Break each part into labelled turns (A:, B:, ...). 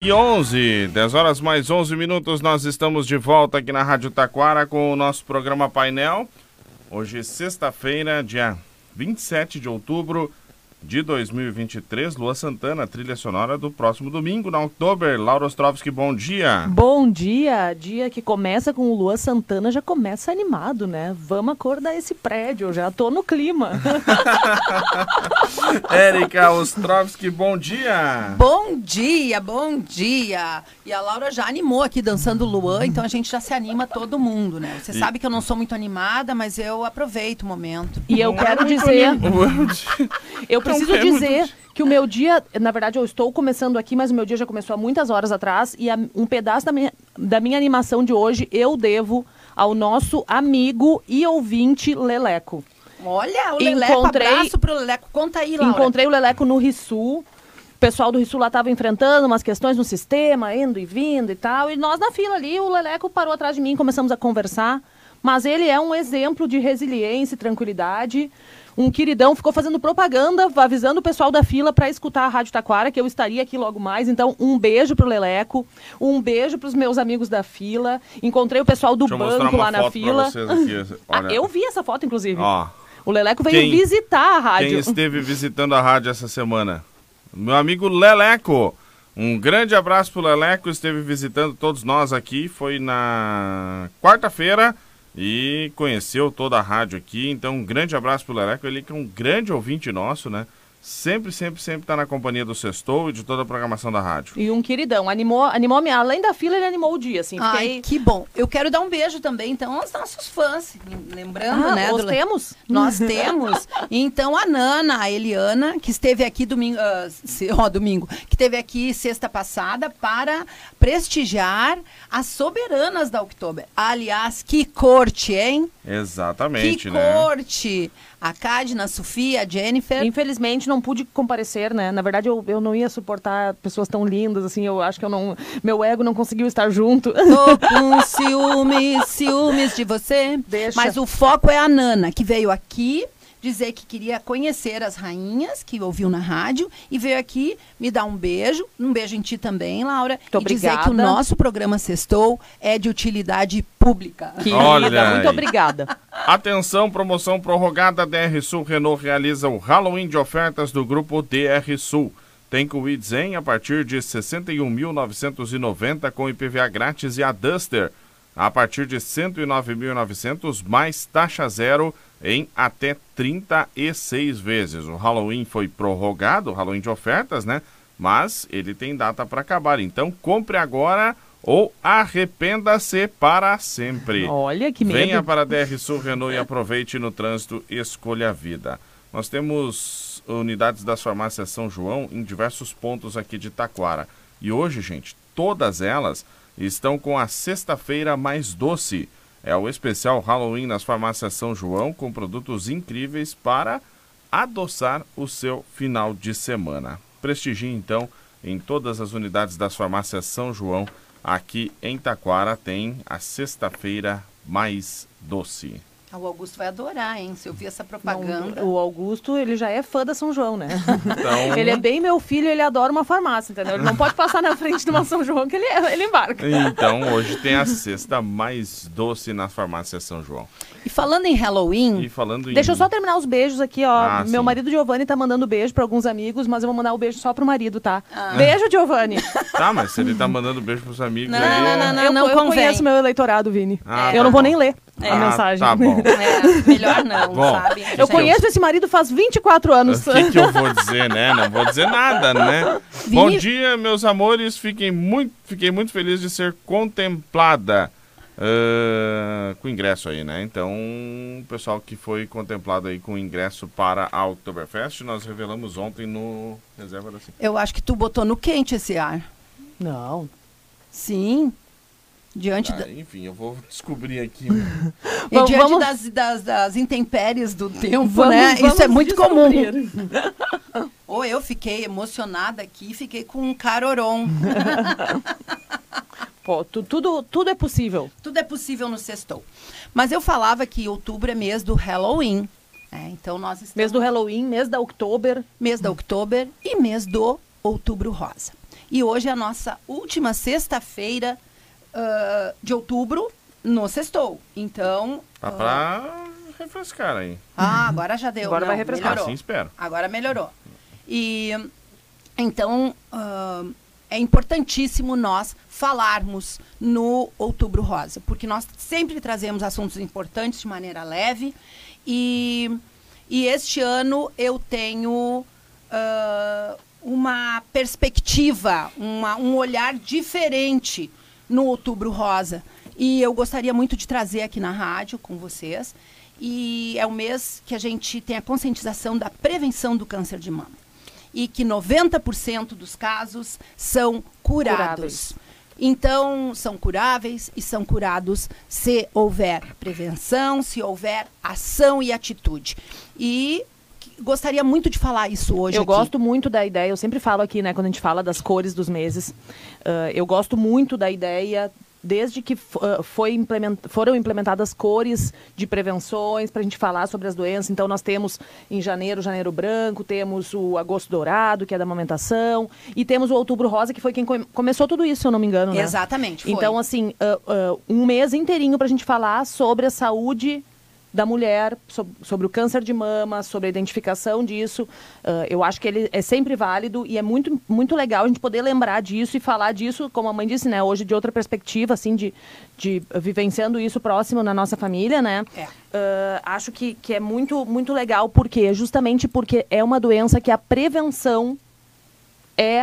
A: E 11, 10 horas mais 11 minutos, nós estamos de volta aqui na Rádio Taquara com o nosso programa Painel. Hoje, sexta-feira, dia 27 de outubro de 2023. Lua Santana, trilha sonora do próximo domingo, na Oktober. Laura Ostrovski, bom dia.
B: Bom dia. Dia que começa com o Lua Santana, já começa animado, né? Vamos acordar esse prédio, já tô no clima.
A: Érica Ostrovski, bom dia.
C: Bom dia, bom dia. E a Laura já animou aqui dançando Luan, então a gente já se anima todo mundo, né? Você
A: E-
C: sabe que eu não sou muito animada, mas eu aproveito o momento.
B: E eu quero dizer, eu preciso
A: é
B: dizer que o meu dia, na verdade eu estou começando aqui, mas o meu dia já começou há muitas horas atrás e a- um pedaço da minha, da minha animação de hoje eu devo ao nosso amigo e ouvinte Leleco.
C: Olha, o Leleco,
B: Encontrei-
C: abraço pro Leleco. Conta aí, Laura.
B: Encontrei o Leleco no Rissul. O pessoal do Rissul lá estava enfrentando umas questões no sistema, indo e vindo e tal. E nós na fila ali, o Leleco parou atrás de mim, começamos a conversar. Mas ele é um exemplo de resiliência e tranquilidade. Um queridão ficou fazendo propaganda, avisando o pessoal da fila para escutar a Rádio Taquara, que eu estaria aqui logo mais. Então, um beijo pro Leleco, um beijo pros meus amigos da fila. Encontrei o pessoal do banco lá na fila. Ah, eu vi essa foto, inclusive.
A: Ó,
B: O Leleco veio
A: Quem-
B: visitar a rádio.
A: quem esteve visitando a rádio essa semana? Meu amigo Leleco. Um grande abraço pro Leleco, esteve visitando todos nós aqui, foi na quarta-feira e conheceu toda a rádio aqui. Então, um grande abraço pro Leleco, ele que é um grande ouvinte nosso, né? Sempre, sempre, sempre tá na companhia do Sextou e de toda a programação da rádio.
B: E um queridão, animou, animou minha, além da fila, ele animou o dia, assim.
C: Ai, que bom. Eu quero dar um beijo também, então, aos nossos fãs. Lembrando,
B: Ah,
C: né?
B: nós
C: do-
B: temos?
C: Nós temos. Então, a Nana, a Eliana, que esteve aqui domingo, se- ó, domingo, que esteve aqui sexta passada para prestigiar as soberanas da Oktober. Aliás, que corte, hein?
A: Exatamente,
C: que
A: né?
C: corte! A Cadna, a Sofia, a Jennifer.
B: Infelizmente não pude comparecer, né? Na verdade, eu, eu não ia suportar pessoas tão lindas, assim. Eu acho que eu não. Meu ego não conseguiu estar junto.
C: Tô com ciúmes, ciúmes de você.
B: Deixa.
C: Mas o foco é a Nana, que veio aqui dizer que queria conhecer as rainhas, que ouviu na rádio, e veio aqui me dar um beijo, um beijo em ti também, Laura,
B: Muito
C: e dizer que o
B: obrigada.
C: nosso programa Sextou é de utilidade pública.
B: Querida,
A: Olha
B: muito obrigada.
A: Atenção, promoção prorrogada. DR Sul Renault realiza o Halloween de ofertas do grupo DR Sul. Tem Kwid Zen a partir de 61.990 com IPVA grátis e a Duster a partir de 109.900 mais taxa zero em até 36 vezes. O Halloween foi prorrogado, o Halloween de ofertas, né? Mas ele tem data para acabar. Então compre agora ou arrependa-se para sempre.
B: Olha que medo.
A: Venha para a DR Sul Renault e aproveite no trânsito Escolha a Vida. Nós temos unidades das farmácias São João em diversos pontos aqui de Taquara. E hoje, gente, todas elas estão com a sexta-feira mais doce. É o especial Halloween nas farmácias São João com produtos incríveis para adoçar o seu final de semana. Prestigie então em todas as unidades das farmácias São João. Aqui em Taquara tem a sexta-feira mais doce.
C: Ah, O Augusto vai adorar, hein? Se eu vi essa
B: Não,
C: propaganda.
B: o Augusto, ele já é fã da São João, né?
A: Então,
B: Ele é bem meu filho, ele adora uma farmácia, entendeu? Ele não pode passar na frente de uma São João que ele, ele embarca.
A: então hoje tem a sexta mais doce na farmácia São João.
C: E falando em Halloween,
A: E falando em
B: Deixa eu só terminar os beijos aqui, ó.
A: Ah,
B: Meu
A: sim.
B: marido Giovanni tá mandando beijo pra alguns amigos, mas eu vou mandar o beijo só pro marido, tá?
C: Ah.
B: Beijo, Giovanni.
A: Tá, mas se ele tá mandando beijo pros amigos
C: Não,
A: aí...
C: não,
A: é-
C: não, não.
B: eu, eu
C: convém.
B: conheço meu eleitorado, Vini.
A: Ah,
B: eu
A: tá
B: não vou
A: bom.
B: nem ler
C: É.
B: a
A: Ah,
B: mensagem.
A: Tá bom.
C: é, melhor não,
A: Bom,
C: sabe?
B: Eu
C: Gente,
B: conheço esse marido faz 24 anos.
A: O que, que eu vou dizer, né? Não vou dizer nada, né?
C: Vini-
A: Bom dia, meus amores. Fiquem muito, fiquei muito feliz de ser contemplada ah, com ingresso aí, né? Então, o pessoal que foi contemplado aí com ingresso para a Oktoberfest, nós revelamos ontem no Reserva da Sim.
C: Eu acho que tu botou no quente esse ar.
B: Não.
C: Sim. Diante, da,
A: Ah, enfim, eu vou descobrir aqui.
C: e
B: Vamos-
C: diante
B: vamos-
C: das, das, das intempéries do tempo,
B: Vamos-
C: né? Isso é
B: vamos
C: muito comum.
B: descobrir.
C: Ou eu fiquei emocionada aqui, fiquei com um caroron.
B: Pô, tu- tudo, tudo é possível.
C: Tudo é possível no sextou. Mas eu falava que outubro é mês do Halloween. né? Então nós estamos
B: Mês do Halloween, mês da Oktober.
C: mês da outubro e mês do outubro rosa. E hoje é a nossa última sexta-feira uh, de outubro no Sextou. Então.
A: Tá uh... pra refrescar aí.
C: Ah, agora já deu.
B: Agora Não, vai refrescar.
C: Melhorou.
A: Assim espero.
C: Agora melhorou. E então uh, é importantíssimo nós falarmos no Outubro Rosa, porque nós sempre trazemos assuntos importantes de maneira leve e, e este ano eu tenho uh, uma perspectiva, uma, um olhar diferente no Outubro Rosa. E eu gostaria muito de trazer aqui na rádio com vocês. E é o mês que a gente tem a conscientização da prevenção do câncer de mama. E que 90% dos casos são curados. Curáveis. Então, são curáveis e são curados se houver prevenção, se houver ação e atitude. E gostaria muito de falar isso hoje.
B: Eu
C: aqui.
B: gosto muito da ideia, eu sempre falo aqui, né, quando a gente fala das cores dos meses, uh, eu gosto muito da ideia desde que foi implement, foram implementadas cores de prevenções para a gente falar sobre as doenças. Então, nós temos em janeiro, janeiro branco, temos o agosto dourado, que é da amamentação, e temos o outubro rosa, que foi quem come começou tudo isso, se eu não me engano. Né?
C: Exatamente. Foi.
B: Então, assim, uh, uh, um mês inteirinho para a gente falar sobre a saúde da mulher, sobre o câncer de mama, sobre a identificação disso. Uh, eu acho que ele é sempre válido e é muito, muito legal a gente poder lembrar disso e falar disso, como a mãe disse, né, hoje de outra perspectiva, assim, de, de vivenciando isso próximo na nossa família, né?
C: É. Uh,
B: acho que, que é muito, muito legal, porque justamente porque é uma doença que a prevenção é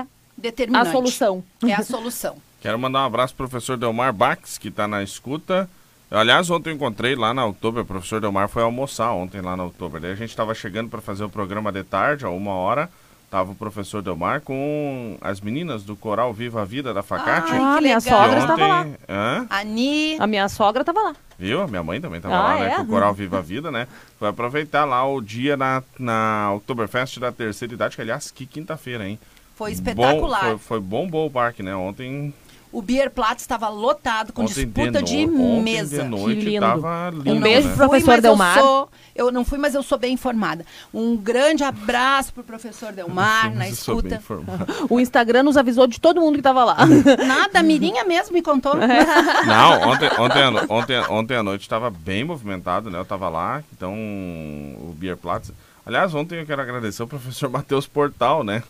B: a solução.
C: É a solução.
A: Quero mandar um abraço pro professor Delmar Bax, que está na escuta. Aliás, ontem eu encontrei lá na Outubro, o professor Delmar foi almoçar ontem lá na Outubro. Daí a gente estava chegando para fazer o programa de tarde, a uma hora. Tava o professor Delmar com as meninas do Coral Viva a Vida da Facate.
B: Ah, minha sogra estava lá.
A: Hã?
C: Ani.
B: A minha sogra estava lá.
A: Viu? A minha mãe também estava
B: Ah,
A: lá, né?
B: é?
A: Com o Coral Viva a Vida, né? Foi aproveitar lá o dia na, na Oktoberfest da terceira idade, que aliás, que quinta-feira, hein?
C: Foi espetacular.
A: Bom, foi, foi bom bom o parque, né? Ontem
C: O Beer Platz estava lotado com
A: Ontem
C: disputa de,
A: no-
C: mesa.
A: Ontem de noite
B: Que lindo.
A: tava lindo,
B: Um beijo
A: né?
B: pro professor Delmar.
C: Eu, sou, eu não fui, mas eu sou bem informada. Um grande abraço pro professor Delmar na
A: Eu sou bem
C: escuta.
B: O Instagram nos avisou de todo mundo que estava lá.
C: Nada, a Mirinha mesmo me contou.
A: Não, ontem, ontem, ontem, ontem à noite estava bem movimentado, né? Eu estava lá, então o Beer Platz. Aliás, ontem eu quero agradecer ao professor Matheus Portal, né?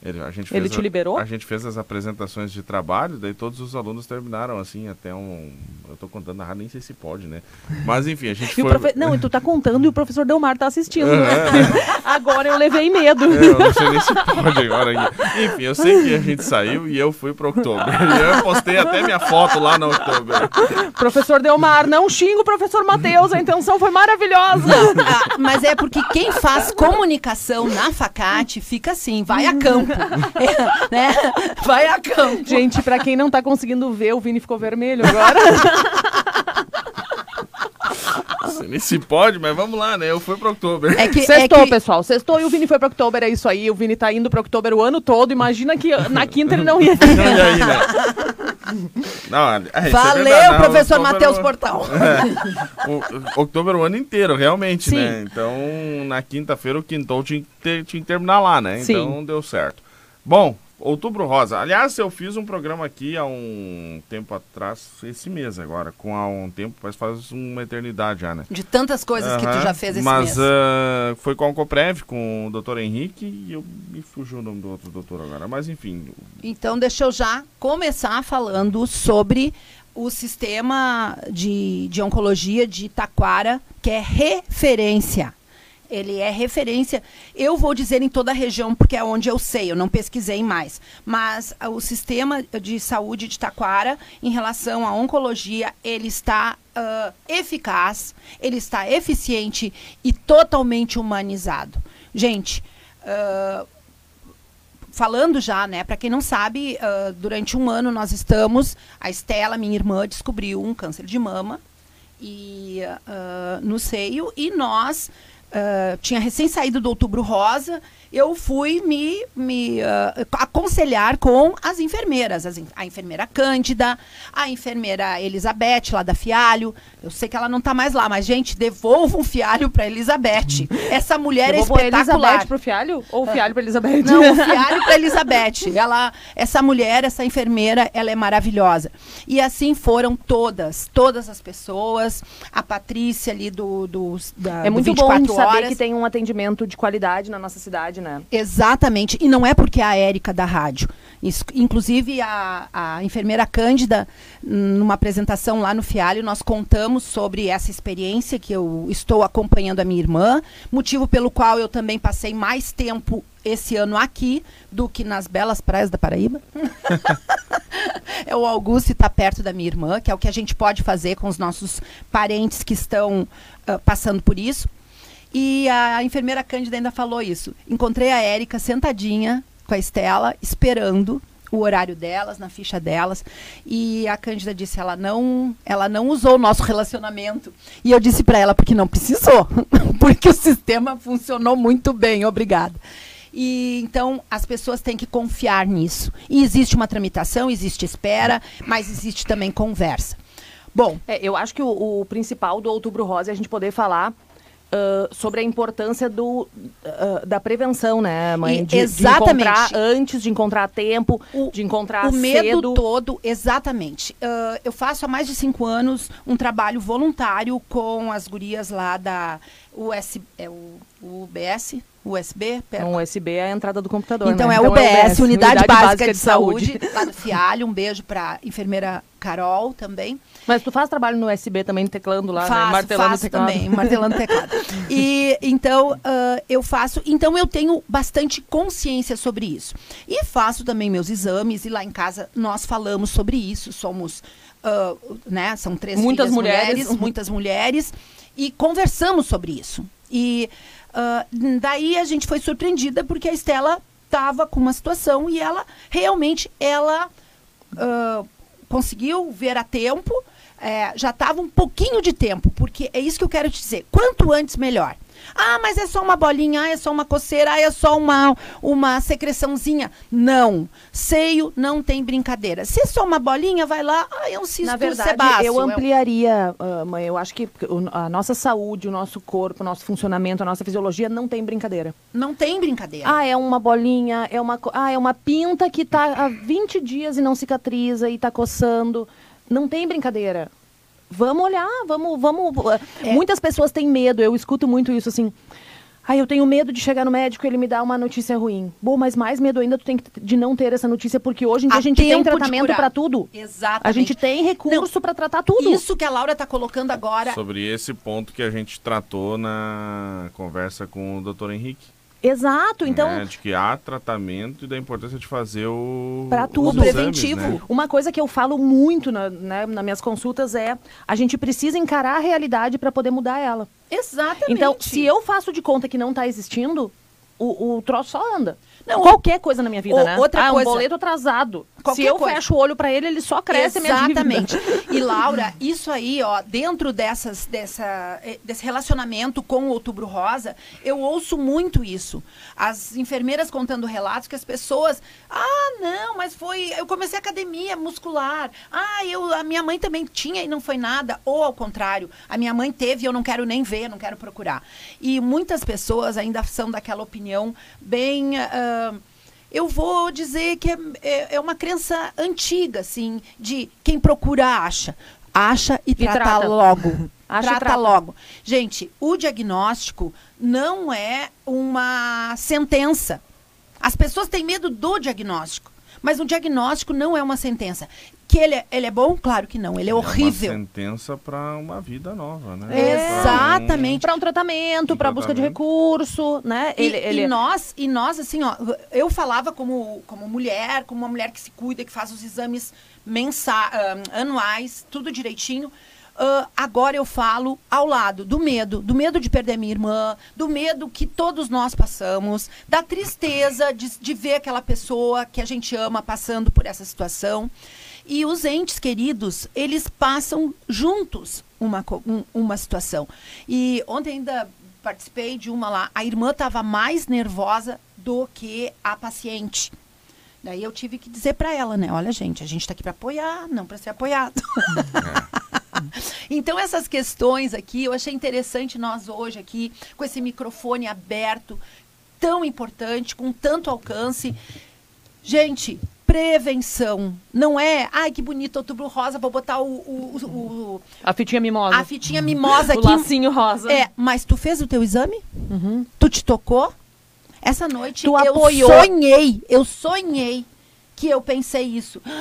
A: Ele, a gente
B: Ele te
A: a-
B: liberou?
A: A gente fez as apresentações de trabalho, daí todos os alunos terminaram assim, até um. Eu tô contando na rádio, nem sei se pode, né? Mas enfim, a gente
B: E o
A: foi.
B: profe- Não, e tu tá contando e o professor Delmar tá assistindo. né? Agora eu levei medo.
A: É, eu não sei nem se pode agora. Enfim, eu sei que a gente saiu e eu fui pro outubro. E eu postei até minha foto lá no outubro.
B: Professor Delmar, não xinga o professor Matheus, a intenção foi maravilhosa.
C: Ah, mas é porque quem faz comunicação na Facate fica assim, vai a campo. É, né? Vai a campo.
B: Gente, pra quem não tá conseguindo ver, o Vini ficou vermelho agora.
A: Nem se pode, mas vamos lá, né? Eu fui pro outubro.
C: É que, é
B: Sextou,
C: que
B: pessoal. Sextou e o Vini foi pra Oktober, é isso aí. O Vini tá indo pra Oktober o ano todo. Imagina que na quinta ele não ia vir.
A: Não, e aí, né? Não, é, isso é
C: Valeu,
A: não,
C: professor Matheus Portal.
A: O, outubro o ano inteiro, realmente,
B: Sim.
A: né? Então, na quinta-feira o quintou tinha que, ter- tinha que terminar lá, né?
B: Sim.
A: Então, deu certo. Bom, Outubro Rosa. Aliás, eu fiz um programa aqui há um tempo atrás, esse mês agora, com há um tempo, mas faz uma eternidade já, né?
C: De tantas coisas que tu já fez esse
A: Mas
C: mês.
A: ah, foi com a Coprev, com o doutor Henrique, e eu me fugiu o nome do outro doutor agora. Mas enfim,
C: Então, deixa eu já começar falando sobre o sistema de, de oncologia de Taquara, que é referência. Ele é referência, eu vou dizer em toda a região, porque é onde eu sei, eu não pesquisei mais. Mas ah, o sistema de saúde de Taquara, em relação à oncologia, ele está ah, eficaz, ele está eficiente e totalmente humanizado. Gente, ah, falando já, né, para quem não sabe, ah, durante um ano nós estamos, a Estela, minha irmã, descobriu um câncer de mama e ah, no seio e nós ah, tinha recém saído do Outubro Rosa eu fui me, me uh, aconselhar com as enfermeiras, as, a enfermeira Cândida, a enfermeira Elizabeth, lá da Fialho. Eu sei que ela não está mais lá, mas, gente, devolva um fialho para Elizabeth. Essa mulher
B: Devolvo
C: é espetacular.
B: Elizabeth pro fialho ou o fialho pra Elizabeth?
C: Não, o fialho para Elizabeth. Ela, essa mulher, essa enfermeira, ela é maravilhosa. E assim foram todas, todas as pessoas. A Patrícia ali do, do da,
B: É
C: do
B: muito bom
C: 24
B: saber
C: horas.
B: que tem um atendimento de qualidade na nossa cidade, né?
C: Exatamente. E não é porque é a Érica da rádio. Isso- inclusive, a, a enfermeira Cândida, numa apresentação lá no Fialho, nós contamos sobre essa experiência que eu estou acompanhando a minha irmã, motivo pelo qual eu também passei mais tempo esse ano aqui do que nas belas praias da Paraíba. é o Augusto estar perto da minha irmã, que é o que a gente pode fazer com os nossos parentes que estão ah, passando por isso. E a enfermeira Cândida ainda falou isso. Encontrei a Érica sentadinha com a Estela, esperando o horário delas, na ficha delas. E a Cândida disse, ela não, ela não usou o nosso relacionamento. E eu disse para ela, porque não precisou. porque o sistema funcionou muito bem, obrigada. E então as pessoas têm que confiar nisso. E existe uma tramitação, existe espera, mas existe também conversa. Bom,
B: É, eu acho que o, o principal do Outubro Rosa é a gente poder falar ah, sobre a importância do, ah, da prevenção, né, mãe? De,
C: exatamente.
B: De encontrar antes, de encontrar a tempo,
C: O-
B: de encontrar
C: o medo
B: cedo.
C: todo, exatamente. Ah, eu faço há mais de cinco anos um trabalho voluntário com as gurias lá da US, é o UBS, USB, pera.
B: Um USB é a entrada do computador,
C: Então
B: né?
C: é UBS, Unidade, Básica, de, Saúde, lá do Fialho. Um beijo para enfermeira Carol também.
B: Mas tu faz trabalho no USB também, teclando lá, né?
C: faço,
B: martelando o
C: faço
B: teclado.
C: também, martelando o teclado. E então ah, eu faço, então eu tenho bastante consciência sobre isso. E faço também meus exames e lá em casa nós falamos sobre isso. Somos, ah, né? São três
B: Muitas
C: filhas
B: mulheres.
C: muitas mulheres e conversamos sobre isso. E ah, daí a gente foi surpreendida porque a Estela estava com uma situação e ela realmente ela ah, conseguiu ver a tempo, é, já estava um pouquinho de tempo, porque é isso que eu quero te dizer. Quanto antes, melhor. Ah, mas é só uma bolinha, ah, é só uma coceira, ah, é só uma, uma secreçãozinha. Não. Seio não tem brincadeira. Se é só uma bolinha, vai lá, ah, é um cisto
B: Na verdade,
C: sebáceo.
B: eu ampliaria, ah, mãe. Eu acho que a nossa saúde, o nosso corpo, o nosso funcionamento, a nossa fisiologia não tem brincadeira.
C: Não tem brincadeira.
B: Ah, é uma bolinha, é uma, ah, é uma pinta que tá há 20 dias e não cicatriza e tá coçando. Não tem brincadeira. Vamos olhar, vamos, vamos.
C: É.
B: Muitas pessoas têm medo, eu escuto muito isso assim. Ah, eu tenho medo de chegar no médico e ele me dá uma notícia ruim. Bom, mas mais medo ainda tu tem de não ter essa notícia, porque hoje em dia
C: Há
B: a gente tem tratamento para tudo.
C: Exatamente.
B: A gente tem recurso para tratar tudo.
C: Isso que a Laura está colocando agora.
A: Sobre esse ponto que a gente tratou na conversa com o Dr. Henrique.
B: Exato, então
A: né, de que há tratamento e da importância de fazer o os
B: tudo.
A: exames,
C: Preventivo.
A: né?
B: Uma coisa que eu falo muito na, né, nas minhas consultas é a gente precisa encarar a realidade para poder mudar ela.
C: Exatamente.
B: Então, se eu faço de conta que não está existindo, o, o troço só anda.
C: Não,
B: Qualquer coisa na minha vida,
C: o-
B: né?
C: outra
B: ah,
C: coisa.
B: um boleto atrasado.
C: Qualquer
B: se eu
C: coisa.
B: fecho o olho para ele, ele só cresce.
C: Exatamente. E Laura, isso aí, ó, dentro dessas, dessa, eh, desse relacionamento com o Outubro Rosa, eu ouço muito isso. As enfermeiras contando relatos que as pessoas, ah, não, mas foi, eu comecei academia muscular. Ah, eu, a minha mãe também tinha e não foi nada. Ou ao contrário, a minha mãe teve e eu não quero nem ver, não quero procurar. E muitas pessoas ainda são daquela opinião bem ah, eu vou dizer que é, é- é uma crença antiga, assim, de quem procura acha. Acha e, trata,
B: trata.
C: logo.
B: Acha e
C: trata,
B: trata.
C: logo. Gente, o diagnóstico não é uma sentença. As pessoas têm medo do diagnóstico. Mas o diagnóstico não é uma sentença. Que ele é, ele é bom? Claro que não. Ele é horrível.
A: É uma sentença para uma vida nova, né?
C: É. Exatamente.
B: Para um tratamento,
A: Um
B: para busca de recurso, né?
C: E,
B: Ele, ele-
C: e nós, e nós, assim, ó, eu falava como, como mulher, como uma mulher que se cuida, que faz os exames mensa ah, anuais, tudo direitinho. Ah, agora eu falo ao lado do medo, do medo de perder minha irmã, do medo que todos nós passamos, da tristeza de, de ver aquela pessoa que a gente ama passando por essa situação. E os entes queridos, eles passam juntos uma, um- uma situação. E ontem ainda participei de uma lá, a irmã estava mais nervosa do que a paciente. Daí eu tive que dizer para ela, né? Olha, gente, a gente está aqui para apoiar, não para ser apoiado. então, essas questões aqui, eu achei interessante nós hoje aqui, com esse microfone aberto, tão importante, com tanto alcance. Gente, prevenção. Não é, ai, que bonito, outubro rosa, vou botar o, o, o- o-
B: A fitinha mimosa.
C: a fitinha mimosa
B: o
C: aqui.
B: lacinho rosa.
C: É, mas tu fez o teu exame?
B: Uhum.
C: Tu te tocou? Essa noite
B: Tu
C: eu
B: apoiou.
C: sonhei, eu sonhei que eu pensei isso.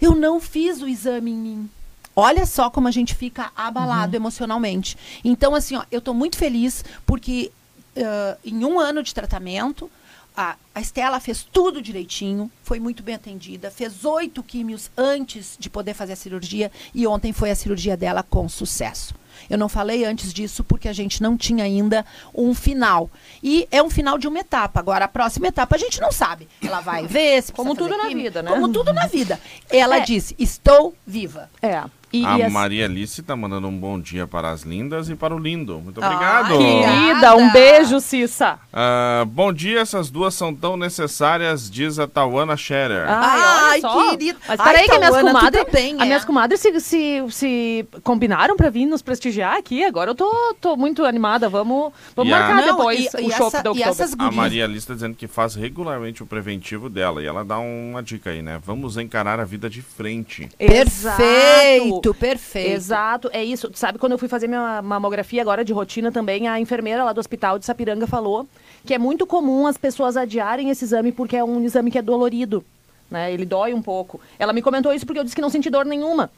C: Eu não fiz o exame em mim. Olha só como a gente fica abalado emocionalmente. Então, assim, ó, eu estou muito feliz porque ah, em um ano de tratamento, a, a Estela fez tudo direitinho, foi muito bem atendida, fez oito químios antes de poder fazer a cirurgia e ontem foi a cirurgia dela com sucesso. Eu não falei antes disso porque a gente não tinha ainda um final. E é um final de uma etapa. Agora, a próxima etapa a gente não sabe. Ela vai ver se
B: Como tudo na
C: químio,
B: vida, né?
C: Como tudo na vida. Ela
B: É.
C: disse: Estou viva.
B: É. E,
A: a
B: e as-
A: Maria Alice tá mandando um bom dia para as lindas e para o lindo. Muito
C: Ai,
A: obrigado.
B: Querida, um beijo, Cissa.
A: Ah, bom dia, essas duas são tão necessárias, diz a Tawana Scherer.
B: Ai,
C: Ai,
B: olha só.
C: querido.
B: Mas
C: Ai,
B: peraí, que minhas comadres,
C: também,
B: as
C: é.
B: minhas comadres se, se, se combinaram pra vir nos prestigiar aqui. Agora eu tô, tô muito animada. Vamos, vamos
A: a-
B: marcar
C: Não,
B: depois
C: e-
B: o
C: e
B: show
C: essa-
B: da
C: e essas
A: A Maria Alice está dizendo que faz regularmente o preventivo dela e ela dá uma dica aí, né? Vamos encarar a vida de frente.
C: Perfeito, perfeito.
B: Exato, é isso. Sabe, quando eu fui fazer minha mamografia agora de rotina também, a enfermeira lá do hospital de Sapiranga falou que é muito comum as pessoas adiarem esse exame porque é um exame que é dolorido. Né? Ele dói um pouco. Ela me comentou isso porque eu disse que não senti dor nenhuma.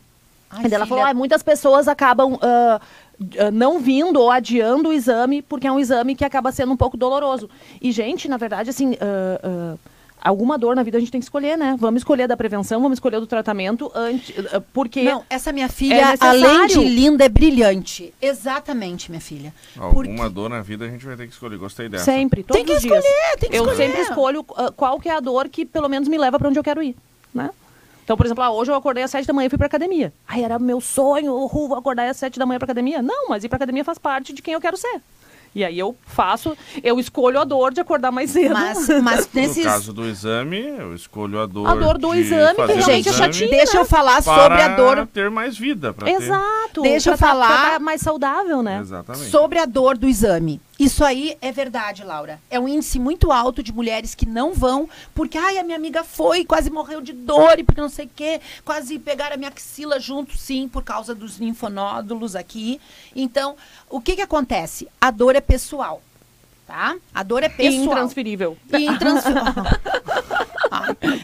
C: Ai,
B: E ela falou, ah, muitas pessoas acabam ah, não vindo ou adiando o exame porque é um exame que acaba sendo um pouco doloroso. E, gente, na verdade, assim, ah, ah, alguma dor na vida a gente tem que escolher, né? Vamos escolher da prevenção, vamos escolher do tratamento, antes, ah, porque...
C: Não, essa minha
B: É
C: filha,
B: necessário.
C: além de linda, é brilhante. Exatamente, minha filha.
A: Alguma
C: Porque-
A: dor na vida a gente vai ter que escolher. Gostei dessa.
B: Sempre, todos
C: Tem que
B: os dias.
C: escolher, tem que
B: eu
C: escolher.
B: sempre escolho ah, qual que é a dor que pelo menos me leva para onde eu quero ir, né? Então, por exemplo, ah, hoje eu acordei às sete da manhã e fui pra academia. Ai, era meu sonho, uhul, vou acordar às sete da manhã pra academia. Não, mas ir pra academia faz parte de quem eu quero ser. E aí eu faço, eu escolho a dor de acordar mais cedo.
C: Mas, mas
A: No caso do exame, eu escolho a dor
B: A dor do
A: de
B: exame,
A: fazer
B: que é
A: exame
B: chatinho,
C: Deixa eu falar
A: para
C: sobre a dor
A: ter mais vida. Pra ter...
B: Exato.
C: Deixa eu
B: pra tá-
C: falar-
B: pra tá mais saudável, né?
A: Exatamente.
C: Sobre a dor do exame. Isso aí é verdade, Laura. É um índice muito alto de mulheres que não vão porque, ai, a minha amiga foi, quase morreu de dor e porque não sei o quê, quase pegaram a minha axila junto, sim, por causa dos linfonódulos aqui. Então, o que que acontece? A dor é pessoal, tá? A dor é pessoal.
B: Intransferível.
C: E intransferível.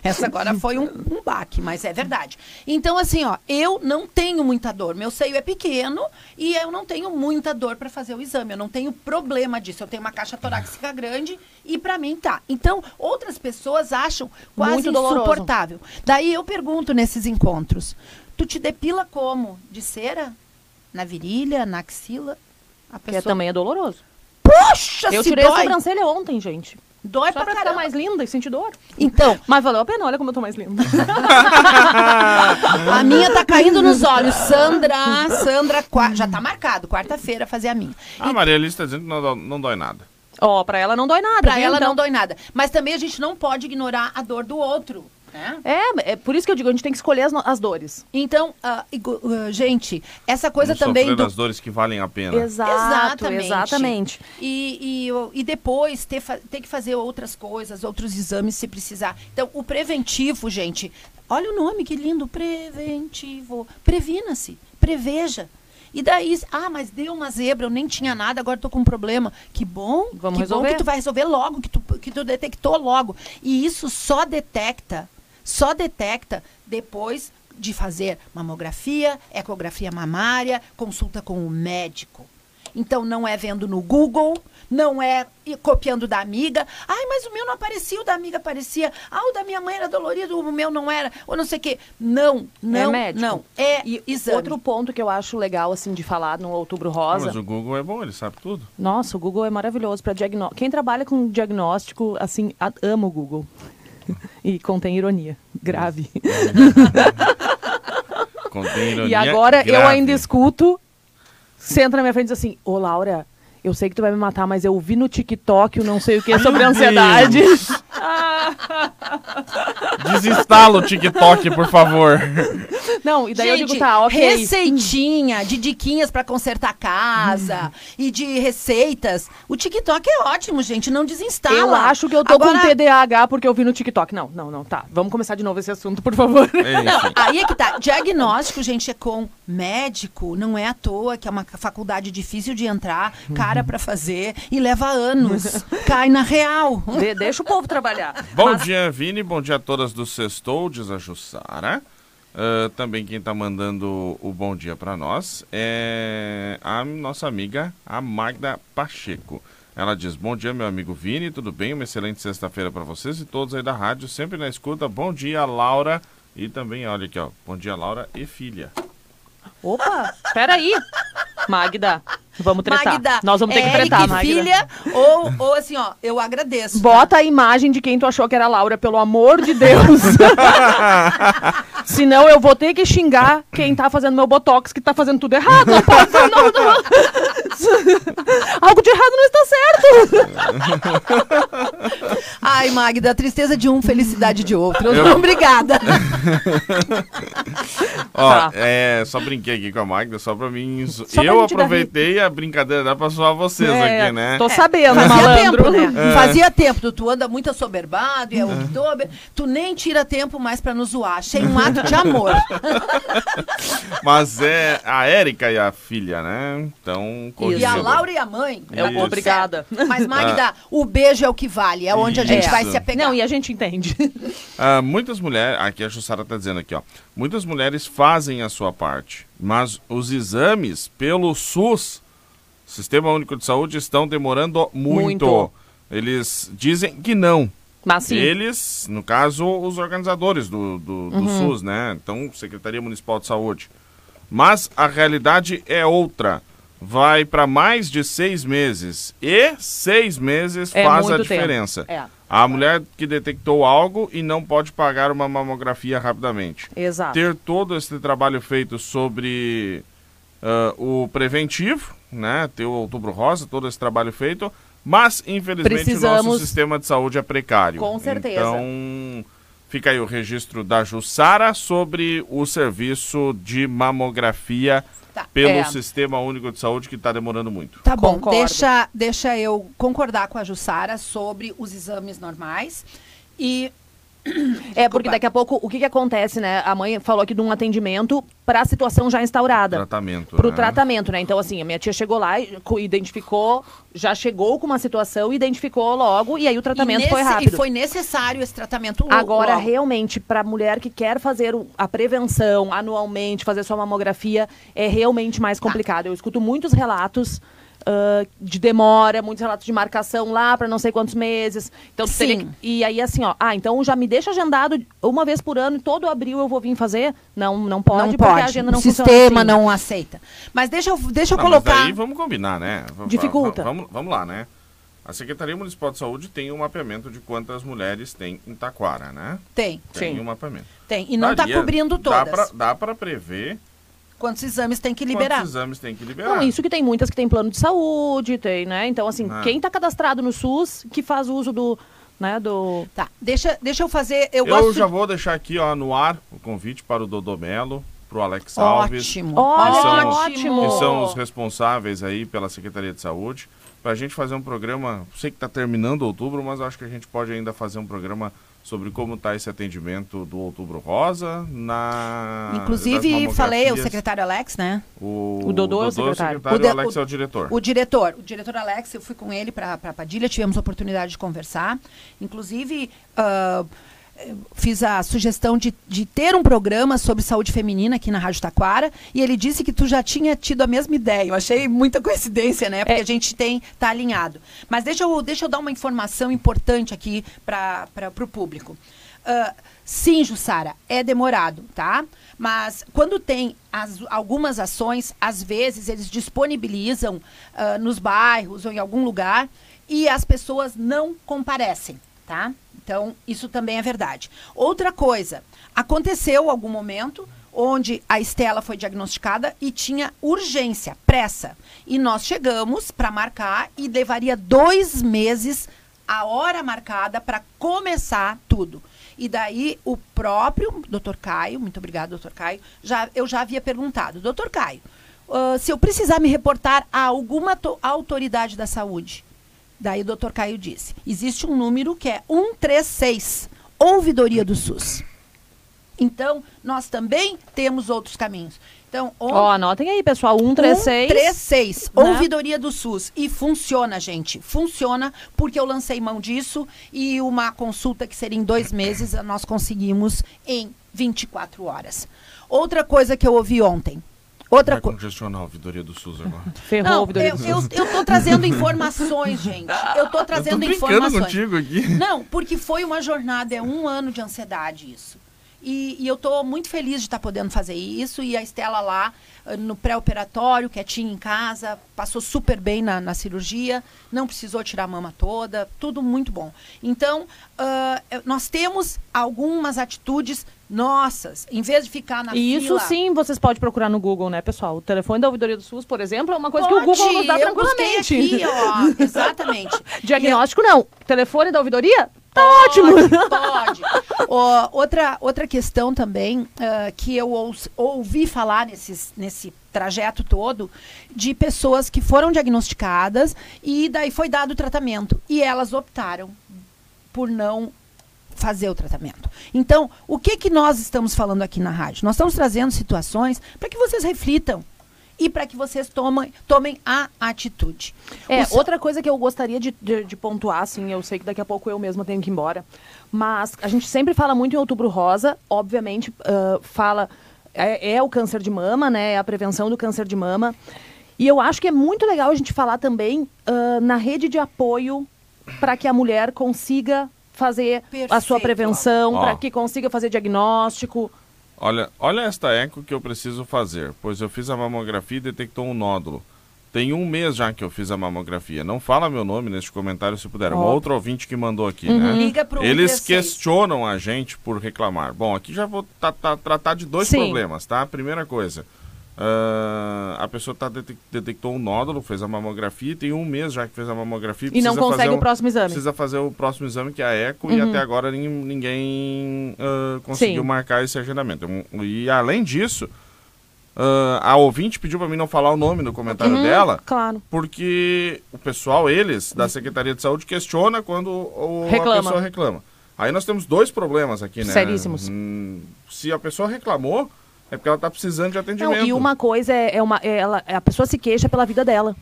C: Essa agora foi um, um baque, mas é verdade. Então, assim, ó, eu não tenho muita dor. Meu seio é pequeno e eu não tenho muita dor para fazer o exame. Eu não tenho problema disso. Eu tenho uma caixa torácica grande e para mim tá. Então, outras pessoas acham quase
B: Muito doloroso.
C: insuportável. Daí eu pergunto nesses encontros: tu te depila como? De cera? Na virilha, na axila? A
B: Que
C: pessoa.
B: também é doloroso.
C: Poxa,
B: Eu
C: se
B: tirei a
C: dói.
B: sobrancelha ontem, gente.
C: Dói
B: Só
C: pra
B: ficar
C: caramba.
B: mais linda e sentir dor.
C: Então,
B: Mas valeu a pena, olha como eu tô mais linda.
C: A minha tá caindo nos olhos. Sandra, Sandra, já tá marcado, quarta-feira fazer a minha.
A: A Maria Alice está dizendo que não, não dói nada.
B: Ó, pra ela não dói nada.
C: Pra
B: viu?
C: ela
B: Então-
C: não dói nada. Mas também a gente não pode ignorar a dor do outro?
B: É, é por isso que eu digo, a gente tem que escolher as, as dores.
C: Então, igu- ah, gente, essa coisa
A: Vamos
C: também
A: sofrer
C: do...
A: das dores que valem a pena.
B: Exato,
C: Exatamente.
B: exatamente.
C: E, e, e depois ter, ter que fazer outras coisas, outros exames se precisar. Então, o preventivo, gente, olha o nome, que lindo, preventivo. Previna-se, preveja. E daí, ah, mas deu uma zebra, eu nem tinha nada, agora tô com um problema. Que bom,
B: Vamos
C: que
B: resolver.
C: bom que tu vai resolver logo, que tu, que tu detectou logo. E isso só detecta, só detecta depois de fazer mamografia, ecografia mamária, consulta com o médico. Então não é vendo no Google, não é copiando da amiga. Ai, mas o meu não aparecia, o da amiga aparecia. Ah, o da minha mãe era dolorido, o meu não era, ou não sei o quê. Não, não,
B: médico.
C: não. É
B: E
C: exame.
B: outro ponto que eu acho legal, assim, de falar no Outubro Rosa.
A: mas o Google é bom, ele sabe tudo.
B: Nossa, o Google é maravilhoso para diagnóstico. Quem trabalha com diagnóstico, assim, ama o Google. e contém ironia. Grave.
A: Contém ironia
B: E agora eu
A: grave.
B: ainda escuto, senta na minha frente e diz assim, ô Laura, Eu sei que tu vai me matar, mas eu vi no TikTok o não sei o que sobre ansiedade.
A: Desinstala o TikTok, por favor.
B: Não, e daí eu
C: Gente,
B: digo, tá, ok.
C: receitinha de diquinhas pra consertar casa e de receitas. O TikTok é ótimo, gente, não desinstala.
B: Eu acho que eu tô
C: Agora,
B: com TDAH porque eu vi no TikTok. Não, não, não, tá. Vamos começar de novo esse assunto, por favor.
A: Enfim.
C: Aí é que tá. Diagnóstico, gente, é com médico. Não é à toa que é uma faculdade difícil de entrar, cara pra fazer e leva anos. Cai na real.
B: De- deixa o povo trabalhar.
A: Bom
B: Mas-
A: dia, Vini. Bom dia a todas do Sextou, diz a Jussara. Ah, também quem tá mandando o bom dia para nós é a nossa amiga, a Magda Pacheco. Ela diz: Bom dia, meu amigo Vini, tudo bem? Uma excelente sexta-feira para vocês e todos aí da rádio, sempre na escuta. Bom dia, Laura. E também, olha aqui, ó. Bom dia, Laura e filha.
B: Opa, peraí. Magda, vamos tretar.
C: Magda,
B: Nós vamos ter que
C: Eric,
B: tretar, Magda.
C: filha, ou, ou assim, ó, eu agradeço. tá?
B: Bota a imagem de quem tu achou que era a Laura, pelo amor de Deus. Senão eu vou ter que xingar quem tá fazendo meu botox, que tá fazendo tudo errado. Não pode, não, não. Algo de errado não está certo.
C: Ai, Magda, tristeza de um, felicidade de outro.
A: Eu-
C: Obrigada.
A: Ó,
B: Tá.
A: é, só brinquei aqui com a Magda, só pra mim.
B: Só pra
A: eu
B: dar
A: aproveitei a brincadeira dela pra zoar vocês
B: É,
A: aqui, né?
B: Tô sabendo,
C: Fazia
B: malandro.
C: tempo, né?
A: É.
C: Fazia tempo. Tu, anda muito assoberbado, e é oktober. Tu nem tira tempo mais pra nos zoar. Achei um ato de amor.
A: Mas é a Érica e a filha, né? Então,
C: e a. Laura e a mãe.
B: É,
C: tá. Mas, Magda, o beijo é o que vale. É onde a gente
A: Isso.
C: vai se apegar.
B: Não, e a gente entende.
A: Ah, muitas mulheres, aqui a Jussara tá dizendo aqui, ó. Muitas mulheres fazem a sua parte, mas os exames pelo SUS, Sistema Único de Saúde, estão demorando muito.
B: Muito.
A: Eles dizem que não.
B: Mas sim.
A: Eles, no caso, os organizadores do, do, do
B: Uhum.
A: SUS, né? Então, Secretaria Municipal de Saúde. Mas a realidade é outra. Vai para mais de seis meses. E seis meses
B: É
A: faz a diferença.
B: É.
A: A mulher que detectou algo e não pode pagar uma mamografia rapidamente.
B: Exato.
A: Ter todo esse trabalho feito sobre ah, o preventivo, né? Ter o outubro rosa, todo esse trabalho feito. Mas, infelizmente, o
B: Precisamos-
A: nosso sistema de saúde é precário.
B: Com certeza.
A: Então, fica aí o registro da Jussara sobre o serviço de mamografia
C: Tá.
A: pelo
B: É.
A: Sistema Único de Saúde, que está demorando muito.
C: Tá bom,
B: Concordo.
C: deixa, deixa eu concordar com a Jussara sobre os exames normais. E
B: É, porque daqui a pouco, o que que acontece, né? A mãe falou aqui de um atendimento para a situação já instaurada.
A: Tratamento.
B: Pro
A: né?
B: tratamento, né? Então, assim, a minha tia chegou lá, e co- identificou, já chegou com uma situação, identificou logo, e aí o tratamento
C: e
B: foi
C: nesse-
B: rápido.
C: E foi necessário esse tratamento lo-
B: Agora,
C: logo.
B: realmente, para mulher que quer fazer o- a prevenção anualmente, fazer sua mamografia, é realmente mais complicado. Eu escuto muitos relatos ah, de demora, muitos relatos de marcação lá para não sei quantos meses. Então, tu teria
C: Sim.
B: que- e aí, assim, ó, ah, então já me deixa agendado uma vez por ano, e todo abril eu vou vir fazer? Não, não pode,
C: não
B: porque
C: pode.
B: a agenda não
C: o
B: funciona
C: sistema
B: assim.
C: não aceita. Mas deixa eu, deixa eu
A: Não, mas
C: colocar.
A: daí vamos combinar, né? V-
B: Dificulta.
A: Vamos, vamos lá, né? A Secretaria Municipal de Saúde tem um mapeamento de quantas mulheres tem em Taquara, né?
C: Tem,
A: Tem
B: Sim.
A: um mapeamento.
C: tem. E não está cobrindo todas.
A: dá pra prever
C: Quantos exames tem que liberar?
A: quantos exames tem que liberar.
B: Não, isso que tem muitas que tem plano de saúde, tem, né? Então, assim,
A: Ah.
B: quem tá cadastrado no SUS, que faz uso do, né, do...
C: Tá, deixa, deixa eu fazer. Eu,
A: Eu,
C: gosto
A: já vou deixar aqui ó, no ar o convite para o Dodomelo, para o Alex Alves,
C: Ótimo.
B: Ó,
A: são-
B: ótimo!
A: que são os responsáveis aí pela Secretaria de Saúde, para a gente fazer um programa. Sei que está terminando outubro, mas acho que a gente pode ainda fazer um programa sobre como está esse atendimento do Outubro Rosa na
C: Inclusive, falei, o secretário Alex, né?
A: O,
B: O Dodô é o
A: o
B: secretário.
C: O de-
A: Alex
C: o-
A: é o diretor.
C: O diretor, o diretor Alex, eu fui com ele para Padilha, tivemos a oportunidade de conversar. Inclusive, eh, fiz a sugestão de, de ter um programa sobre saúde feminina aqui na Rádio Taquara e ele disse que tu já tinha tido a mesma ideia. Eu achei muita coincidência, né? Porque
B: É.
C: a gente tem tá alinhado. Mas deixa eu, deixa eu dar uma informação importante aqui para o público. Ah, sim, Jussara, é demorado, tá? Mas quando tem as- algumas ações, às vezes eles disponibilizam ah, nos bairros ou em algum lugar e as pessoas não comparecem, tá? Então, isso também é verdade. Outra coisa, aconteceu algum momento onde a Estela foi diagnosticada e tinha urgência, pressa. E nós chegamos para marcar e levaria dois meses a hora marcada para começar tudo. E daí o próprio doutor Caio, muito obrigado, doutor Caio, já, eu já havia perguntado, doutor Caio, uh, se eu precisar me reportar a alguma autoridade da saúde. Daí o doutor Caio disse, existe um número que é 136, ouvidoria do SUS. Então, nós também temos outros caminhos. Então,
B: Ó, oh, anotem aí, pessoal, 136.
C: 136, né? ouvidoria do SUS. E funciona, gente. Funciona porque eu lancei mão disso e uma consulta que seria em dois meses, nós conseguimos em 24 horas. Outra coisa que eu ouvi ontem. Outra
A: coisa. congestionar a ouvidoria do SUS agora.
C: Ferrou Não, a ouvidoria eu, do SUS. Eu, eu tô trazendo informações, gente. Eu tô trazendo eu tô informações.
A: contigo aqui.
C: Não, porque foi uma jornada, é um ano de ansiedade isso. E, e eu estou muito feliz de estar tá podendo fazer isso. E a Estela lá, eh, no pré-operatório, quietinha em casa, passou super bem na, na, cirurgia, não precisou tirar a mama toda, tudo muito bom. Então, uh, nós temos algumas atitudes nossas, em vez de ficar na
B: e
C: fila...
B: isso sim vocês podem procurar no Google, né, pessoal? O telefone da ouvidoria do SUS, por exemplo, é uma coisa Pode, que o Google nos dá
C: eu
B: tranquilamente.
C: Aqui, ó, exatamente.
B: Diagnóstico não. Telefone da ouvidoria? Tá ótimo!
C: Pode. oh, outra, outra questão também uh, que eu ouvi falar nesses, nesse trajeto todo de pessoas que foram diagnosticadas e daí foi dado o tratamento. E elas optaram por não fazer o tratamento. Então, o que, que nós estamos falando aqui na rádio? Nós estamos trazendo situações para que vocês reflitam e para que vocês tomem, tomem a atitude.
B: É, outra coisa que eu gostaria de, de, de, pontuar, assim, eu sei que daqui a pouco eu mesma tenho que ir embora, mas a gente sempre fala muito em outubro rosa, obviamente uh, fala, é, é, o câncer de mama, né, é a prevenção do câncer de mama, e eu acho que é muito legal a gente falar também uh, na rede de apoio para que a mulher consiga fazer Perfeito. a sua prevenção, para que consiga fazer diagnóstico,
A: Olha, olha esta eco que eu preciso fazer, pois eu fiz a mamografia e detectou um nódulo. Tem um mês já que eu fiz a mamografia. Não fala meu nome neste comentário se puder. Oh. Um outro ouvinte que mandou aqui, uhum. né?
C: Liga pro
A: Eles questionam a gente por reclamar. Bom, aqui já vou tratar de dois Sim. problemas, tá? Primeira coisa, Uh, a pessoa tá detectou um nódulo, fez a mamografia, tem um mês já que fez a mamografia.
B: E não consegue um, o próximo exame.
A: Precisa fazer o próximo exame, que é a eco, uhum. e até agora ninguém uh, conseguiu Sim. marcar esse agendamento. E além disso, uh, a ouvinte pediu para mim não falar o nome no comentário uhum, dela,
B: claro.
A: porque o pessoal, eles, da Secretaria de Saúde, questiona quando o, a pessoa reclama. Aí nós temos dois problemas aqui, né?
B: Seríssimos.
A: Hum, se a pessoa reclamou é porque ela está precisando de atendimento.
B: Não, e uma coisa é, é uma, é ela, é a pessoa se queixa pela vida dela.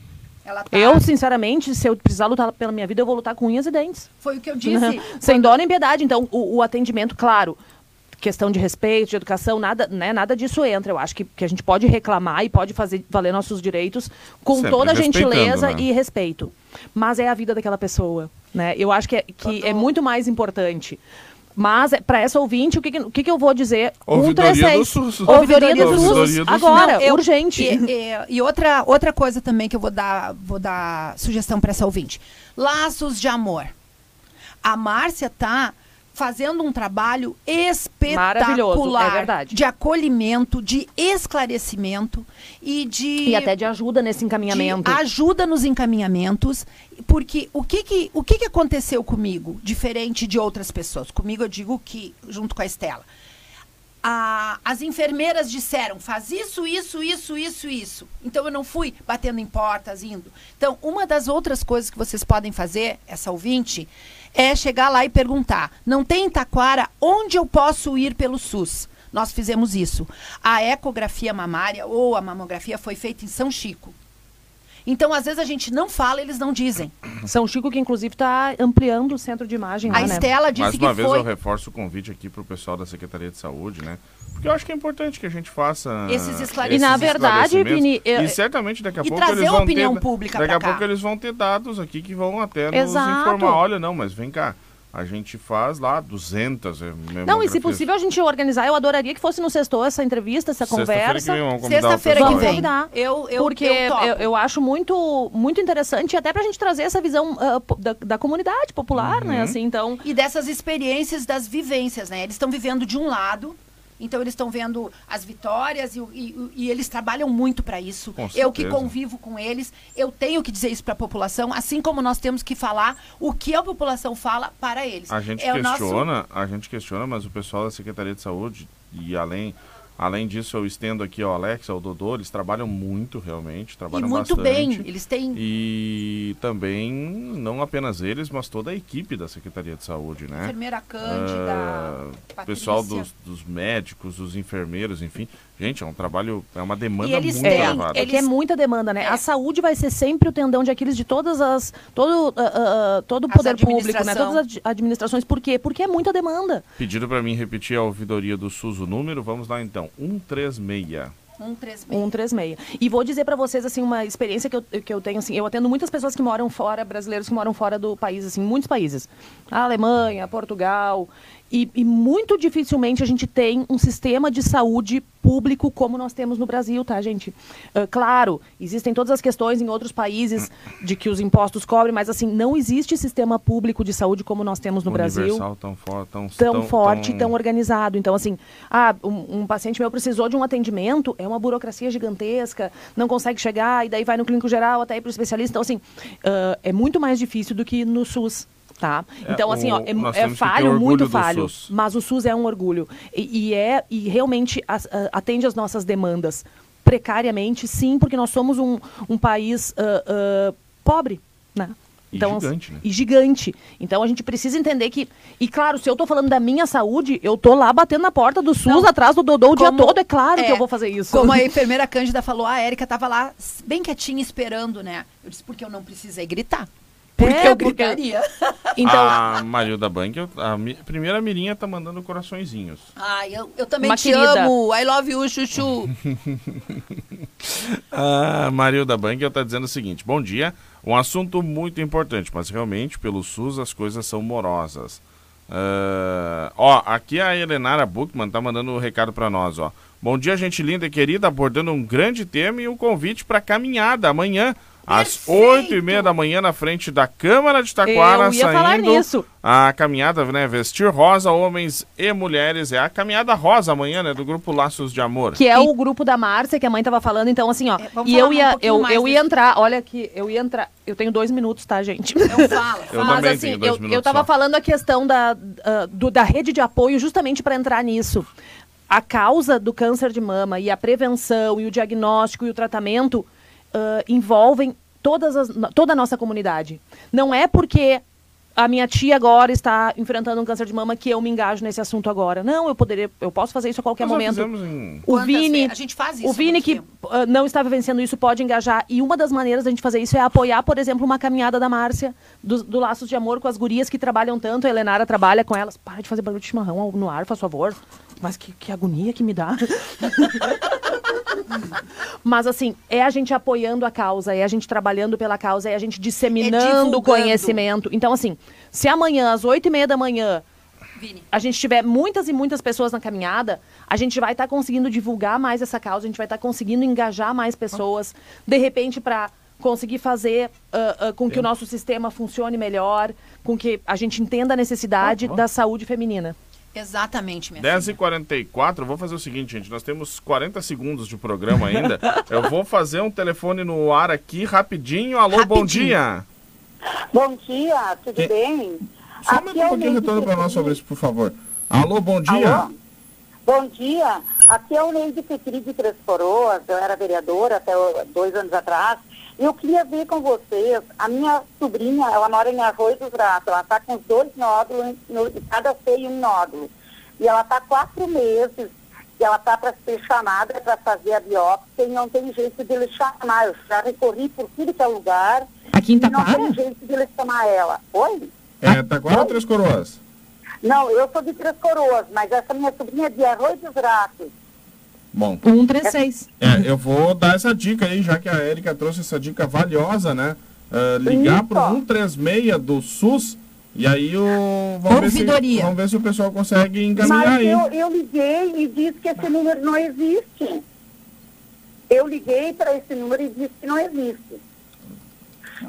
B: Tá... Eu, sinceramente, se eu precisar lutar pela minha vida, eu vou lutar com unhas e dentes.
C: Foi o que eu disse.
B: Sem dó nem piedade. Então, o, o, atendimento, claro, questão de respeito, de educação, nada, né, nada disso entra. Eu acho que, que a gente pode reclamar e pode fazer valer nossos direitos com Sempre toda a gentileza né? e respeito. Mas é a vida daquela pessoa. Né? Eu acho que, é, que é muito mais importante. Mas, é, para essa ouvinte, o que, o que, que eu vou dizer?
A: Ouvidoria do SUS.
B: Ouvidoria do SUS. Agora, Não, eu, urgente.
C: E, e, e, outra, outra coisa também que eu vou dar, vou dar sugestão para essa ouvinte. Laços de amor. A Márcia tá fazendo um trabalho espetacular
B: é
C: de acolhimento, de esclarecimento e de
B: e até de ajuda nesse encaminhamento.
C: ajuda nos encaminhamentos, porque o que que o que que aconteceu comigo, diferente de outras pessoas? Comigo eu digo que junto com a Estela, a, as enfermeiras disseram, faz isso, isso, isso, isso, isso. Então eu não fui batendo em portas, indo. Então, uma das outras coisas que vocês podem fazer, essa ouvinte, é chegar lá e perguntar: não tem em Taquara onde eu posso ir pelo SUS? Nós fizemos isso. A ecografia mamária ou a mamografia foi feita em São Chico. Então, às vezes a gente não fala, eles não dizem.
B: São Chico, que inclusive está ampliando o centro de imagem.
C: A lá, né? Estela né? disse
A: Mais uma
C: que
A: vez
C: foi...
A: eu reforço o convite aqui para o pessoal da Secretaria de Saúde, né? Porque eu acho que é importante que a gente faça
C: esses esclarecimentos.
B: E na verdade, Vini,
A: eu... e certamente daqui a pouco eles vão opinião ter, pública daqui a cá. pouco eles vão ter dados aqui que vão até nos Exato. informar, olha, não, mas vem cá a gente faz lá 200
B: é, Não, e se possível a gente organizar, eu adoraria que fosse no sexto essa entrevista, essa conversa.
C: Sexta-feira que vem.
B: Eu, eu, Porque eu, eu, eu, acho muito, muito interessante, até pra gente trazer essa visão uh, da, da, comunidade popular, né, uhum. né? Assim, então...
C: E dessas experiências, das vivências, né? Eles estão vivendo de um lado Então eles estão vendo as vitórias e, e- e eles trabalham muito para isso. Eu que convivo com eles, eu tenho que dizer isso para a população, assim como nós temos que falar o que a população fala para eles.
A: A gente
C: É o nosso-
A: questiona, a gente questiona, mas o pessoal da Secretaria de Saúde e além além disso eu estendo aqui ao Alex, ao Dodô, eles trabalham muito realmente,
C: E
A: trabalham
C: muito
A: bastante.
C: bem, eles têm
A: E também não apenas eles, mas toda a equipe da Secretaria de Saúde, né?
C: enfermeira Cândida, Patrícia.
A: pessoal dos, dos médicos, dos enfermeiros, enfim. Gente, é um trabalho, é uma demanda
C: E eles
A: muito
C: têm-
A: elevada.
B: é que é muita demanda, né?
C: É.
B: A saúde vai ser sempre o tendão de Aquiles de todas as. Todo, ah, ah, todo o poder público, né? Todas as ad- administrações. Por quê? Porque é muita demanda.
A: Pedido para mim repetir a ouvidoria do SUS o número, vamos lá então. 136.
C: 136.
B: 136. E vou dizer pra vocês, assim, uma experiência que eu, que eu tenho, assim, eu atendo muitas pessoas que moram fora, brasileiros que moram fora do país, assim, muitos países. A Alemanha, Portugal. E, e muito dificilmente a gente tem um sistema de saúde público como nós temos no Brasil, tá, gente? Ah, claro, existem todas as questões em outros países de que os impostos cobrem, mas, assim, não existe sistema público de saúde como nós temos no Brasil
A: Universal tão, for, tão,
B: tão, forte, tão organizado. Então, assim, ah, um, um paciente meu precisou de um atendimento, é uma burocracia gigantesca, não consegue chegar, e daí vai no clínico geral até ir para o especialista. Então, assim, ah, é muito mais difícil do que no SUS. Tá?
A: É,
B: Então, assim, ó, é, é
A: que
B: falho, muito falho.
A: SUS.
B: Mas o SUS é um orgulho. E, e é, e realmente as- a- atende às nossas demandas. Precariamente, sim, porque nós somos um, um país ah, ah, pobre, né?
A: E gigante, né?
B: E gigante. Então a gente precisa entender que. E claro, se eu tô falando da minha saúde, eu tô lá batendo na porta do SUS,
C: Não.
B: atrás do Dodô o dia
C: Como-
B: todo. É claro que
C: é,
B: eu vou fazer isso.
C: Como a enfermeira Cândida falou, a Érica tava lá bem quietinha esperando, né? Eu disse, porque eu não precisei gritar. Porque
B: É,
C: eu
B: porque-
C: gritaria.
B: Então,
A: A Marilda Bank, a mi- primeira mirinha tá mandando coraçõezinhos.
C: Ai, eu, eu também
B: Uma
C: te
B: querida.
C: amo. I love you, Chuchu.
A: A Marilda Bank tá dizendo o seguinte: Bom dia, um assunto muito importante, mas realmente pelo SUS as coisas são morosas. Ah, ó, aqui a Helenara Buchmann tá mandando um recado para nós, ó. Bom dia, gente linda e querida, abordando um grande tema e um convite para caminhada amanhã. Às oito e meia da manhã, na frente da Câmara de Taquara,
B: Eu ia
A: saindo
B: falar nisso.
A: a caminhada, né? Vestir rosa, homens e mulheres. É a caminhada rosa amanhã, né? Do grupo Laços de Amor.
B: que é o grupo da Márcia, que a mãe tava falando. Então, assim, ó.
C: É, vamos
B: e
C: falar
B: eu
C: um
B: ia,
C: pouquinho
B: eu,
C: mais
B: eu ia entrar. Olha aqui, eu ia entrar. Eu tenho dois minutos, tá, gente?
C: Então fala.
A: Eu
B: Mas
A: também
B: assim,
A: tenho dois
B: eu, eu tava
A: só.
B: falando a questão da, ah, do- da rede de apoio justamente para entrar nisso. A causa do câncer de mama e a prevenção e o diagnóstico e o tratamento ah, envolvem todas as, toda a nossa comunidade. Não é porque a minha tia agora está enfrentando um câncer de mama que eu me engajo nesse assunto agora. Não, eu poderia, eu posso fazer isso a qualquer momento.
A: fizemos em-
B: O
C: Quantas
B: Vini,
C: vezes? A gente faz isso
B: o Vini que ah, não está vivenciando isso pode engajar. E uma das maneiras da gente fazer isso é apoiar, por exemplo, uma caminhada da Márcia, do, do Laços de Amor com as gurias que trabalham tanto. A Helenara trabalha com elas. Para de fazer barulho de chimarrão no ar, faz favor. Mas que, que agonia que me dá. Mas assim, é a gente apoiando a causa, é a gente trabalhando pela causa, é a gente disseminando o
C: divulgando.
B: conhecimento. Então, assim, se amanhã, às oito e meia da manhã,
C: Vini.
B: a gente tiver muitas e muitas pessoas na caminhada, a gente vai estar conseguindo divulgar mais essa causa, a gente vai estar conseguindo engajar mais pessoas, de repente para conseguir fazer ah, ah, com que o nosso sistema funcione melhor, com que a gente entenda a necessidade da saúde feminina.
C: Exatamente, minha
A: 10
C: filha.
A: e 44 eu vou fazer o seguinte, gente. Nós temos 40 segundos de programa ainda. eu vou fazer um telefone no ar aqui rapidinho. Alô, bom
C: Rapidinho.
A: dia.
D: Bom dia, tudo
A: Que-
D: bem?
A: Só um
D: Aqui é o
A: pouquinho
D: Neide
A: retorno para nós sobre isso, por favor. Alô, bom dia.
D: Alô? Bom dia, aqui é o Neide Petri de Três Coroas, eu era vereadora até dois anos atrás, eu queria ver com vocês, a minha sobrinha, ela mora em Arroio dos Ratos, ela está com dois nódulos, no, em cada seio um nódulo, e ela está quatro meses, e ela está para ser chamada para fazer a biópsia, e não tem jeito de ele chamar, eu já recorri por tudo que é lugar,
B: Aqui em
D: e não
B: Taquara?
D: tem jeito de ele chamar ela. Oi?
A: É, Taquara ou Três Coroas?
D: Não, eu sou de Três Coroas, mas essa minha sobrinha é de Arroio dos Ratos.
A: Bom,
B: 136.
A: é, eu vou dar essa dica aí, já que a Érica trouxe essa dica valiosa, né? Ah, ligar
D: Isso.
A: pro 136 do SUS e aí o. Vamos ver, se, vamos ver se o pessoal consegue encaminhar
D: Mas
A: aí.
D: eu, eu liguei e disse que esse número não existe. Eu liguei para esse número e disse que não existe.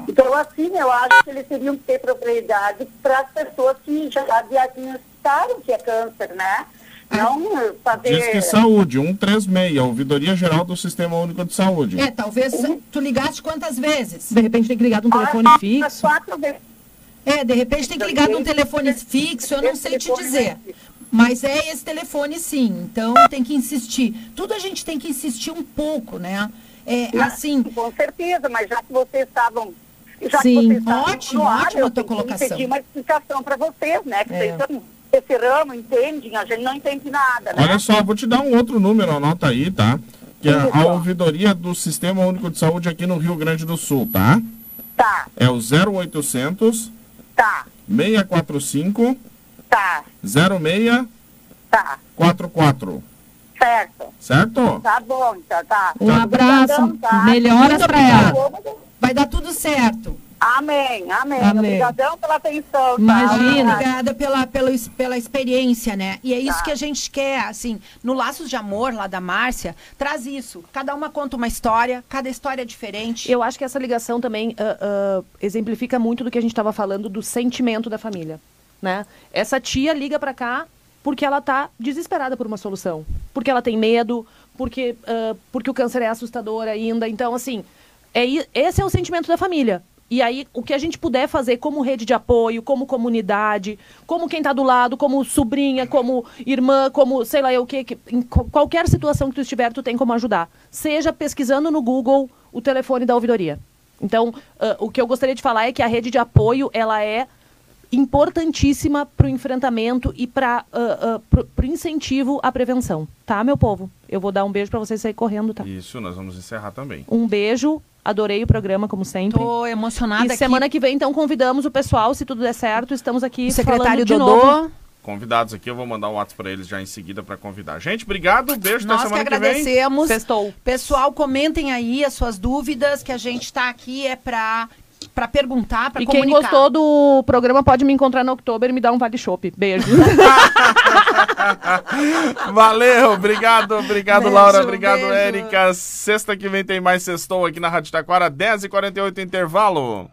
D: Então, assim, eu acho que eles teriam que ter propriedade para as pessoas que já diagnosticaram que é câncer, né? Não fazer...
A: Diz que saúde, 136, Ouvidoria Geral do Sistema Único de Saúde.
C: É, talvez tu ligaste quantas vezes?
B: De repente tem que ligar de um telefone
D: Ah,
B: fixo.
D: Quatro vezes.
C: É, de repente tem que ligar num telefone fixo, eu não sei te dizer. Mas é esse telefone sim, então tem que insistir. Tudo a gente tem que insistir um pouco, né? É, assim,
D: Com certeza, mas já que vocês estavam... Já
B: Sim,
D: que vocês estavam
C: ótimo,
D: no ar,
C: ótima
D: eu
C: tua colocação.
D: pedir uma explicação para vocês, né? Que
C: É.
D: vocês estão esse ramo, entendem, a gente não entende nada, né?
A: Olha só, vou te dar um outro número, anota aí, tá? Que é a ouvidoria do Sistema Único de Saúde aqui no Rio Grande do Sul, tá?
D: Tá,
A: É o 0800
D: tá,
A: 645
D: tá,
A: 0644,
D: tá. Certo.
A: certo?
D: Tá bom, tá, tá.
B: Um abraço,
D: Obrigadão, tá?
B: melhoras pra ela.
C: vai dar tudo certo.
D: Amém, amém.
B: Amém.
D: Obrigadão pela atenção. tá?
B: Imagina.
C: Obrigada pela, pela, pela experiência, né? E é isso
D: Tá.
C: que a gente quer, assim, no Laços de Amor, lá da Márcia, traz isso. Cada uma conta uma história, cada história é diferente.
B: Eu acho que essa ligação também ah, ah, exemplifica muito do que a gente estava falando do sentimento da família, né? Essa tia liga para cá porque ela tá desesperada por uma solução, porque ela tem medo, porque ah, porque o câncer é assustador ainda. Então, assim, é, esse é o sentimento da família. E aí, o que a gente puder fazer como rede de apoio, como comunidade, como quem está do lado, como sobrinha, como irmã, como sei lá eu o que, que- em qualquer situação que tu estiver, tu tem como ajudar. Seja pesquisando no Google o telefone da ouvidoria. Então, ah, o que eu gostaria de falar é que a rede de apoio, ela é importantíssima para o enfrentamento e para o incentivo à prevenção. Tá, meu povo? Eu vou dar um beijo para vocês sair correndo, tá?
A: Isso, nós vamos encerrar também.
B: Um beijo. Adorei o programa, como sempre.
C: Tô emocionada
B: E
C: aqui.
B: semana que vem, então, convidamos o pessoal, se tudo der certo, estamos aqui
C: o secretário
B: falando de
C: Dodô.
B: novo.
A: Convidados aqui, eu vou mandar um WhatsApp para eles já em seguida para convidar. Gente, obrigado, beijo
C: Nós
A: até
C: que
A: semana que, vem.
C: agradecemos.
B: Sextou.
C: Pessoal, comentem aí as suas dúvidas, que a gente está aqui é para para perguntar, para
B: E
C: comunicar.
B: quem gostou do programa pode me encontrar no Oktober e me dar um vale chopp. Beijo.
A: Valeu, obrigado, obrigado,
C: Beijo,
A: Laura, obrigado,
C: beijo.
A: Érica. Sexta que vem tem mais Sextou aqui na Rádio Taquara, 10h48 intervalo.